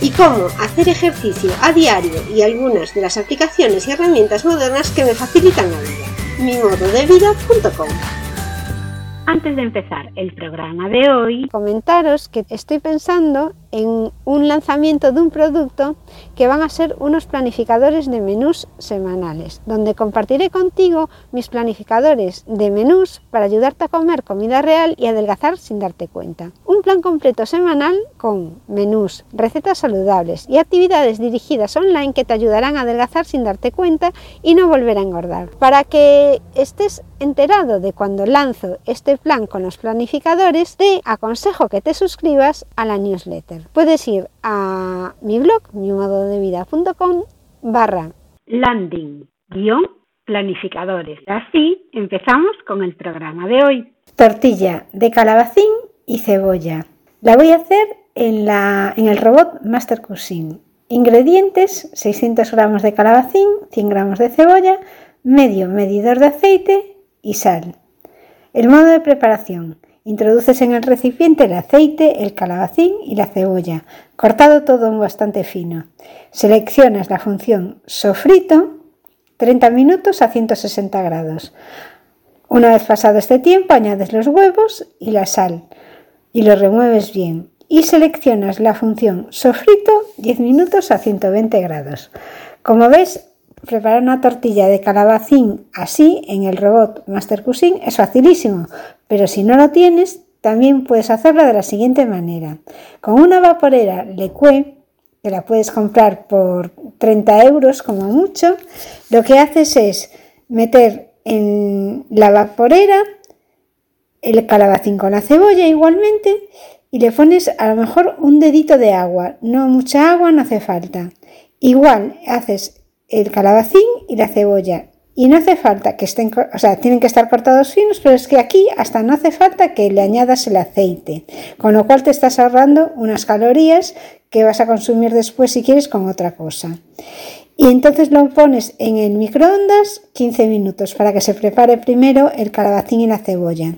y cómo hacer ejercicio a diario y algunas de las aplicaciones y herramientas modernas que me facilitan la vida. mimododevida.com Antes de empezar el programa de hoy, comentaros que estoy pensando en un lanzamiento de un producto que van a ser unos planificadores de menús semanales, donde compartiré contigo mis planificadores de menús para ayudarte a comer comida real y adelgazar sin darte cuenta. Un plan completo semanal con menús, recetas saludables y actividades dirigidas online que te ayudarán a adelgazar sin darte cuenta y no volver a engordar. Para que estés enterado de cuando lanzo este plan con los planificadores, te aconsejo que te suscribas a la newsletter puedes ir a mi blog, mimododevida.com barra landing guion planificadores. Así empezamos con el programa de hoy. Tortilla de calabacín y cebolla. La voy a hacer en, la, en el robot Master Cuisine. Ingredientes: 600 gramos de calabacín, 100 gramos de cebolla, medio medidor de aceite y sal. El modo de preparación: Introduces en el recipiente el aceite, el calabacín y la cebolla, cortado todo bastante fino. Seleccionas la función sofrito 30 minutos a 160 grados. Una vez pasado este tiempo añades los huevos y la sal y lo remueves bien. Y seleccionas la función sofrito 10 minutos a 120 grados. Como ves, preparar una tortilla de calabacín así en el robot Master Cuisine es facilísimo, pero si no lo tienes, también puedes hacerlo de la siguiente manera. Con una vaporera Leque, que la puedes comprar por 30 euros como mucho, lo que haces es meter en la vaporera el calabacín con la cebolla igualmente y le pones a lo mejor un dedito de agua. No mucha agua, no hace falta. Igual haces el calabacín y la cebolla. Y no hace falta que estén, o sea, tienen que estar cortados finos, pero es que aquí hasta no hace falta que le añadas el aceite, con lo cual te estás ahorrando unas calorías que vas a consumir después si quieres con otra cosa. Y entonces lo pones en el microondas 15 minutos para que se prepare primero el calabacín y la cebolla.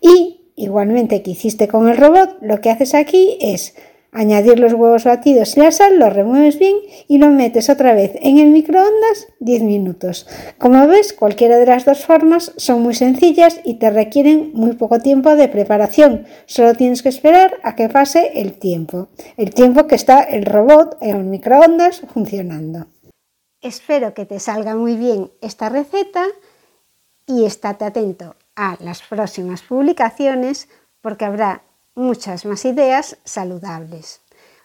Y igualmente que hiciste con el robot, lo que haces aquí es Añadir los huevos batidos y la sal, lo remueves bien y lo metes otra vez en el microondas 10 minutos. Como ves, cualquiera de las dos formas son muy sencillas y te requieren muy poco tiempo de preparación. Solo tienes que esperar a que pase el tiempo, el tiempo que está el robot en el microondas funcionando. Espero que te salga muy bien esta receta y estate atento a las próximas publicaciones porque habrá muchas más ideas saludables.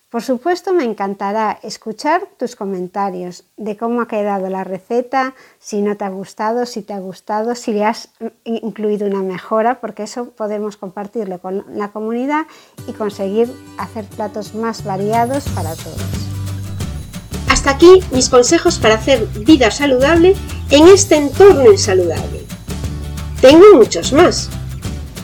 Por supuesto, me encantará escuchar tus comentarios de cómo ha quedado la receta, si no te ha gustado, si te ha gustado, si le has incluido una mejora, porque eso podemos compartirlo con la comunidad y conseguir hacer platos más variados para todos. Hasta aquí mis consejos para hacer vida saludable en este entorno insaludable. Tengo muchos más,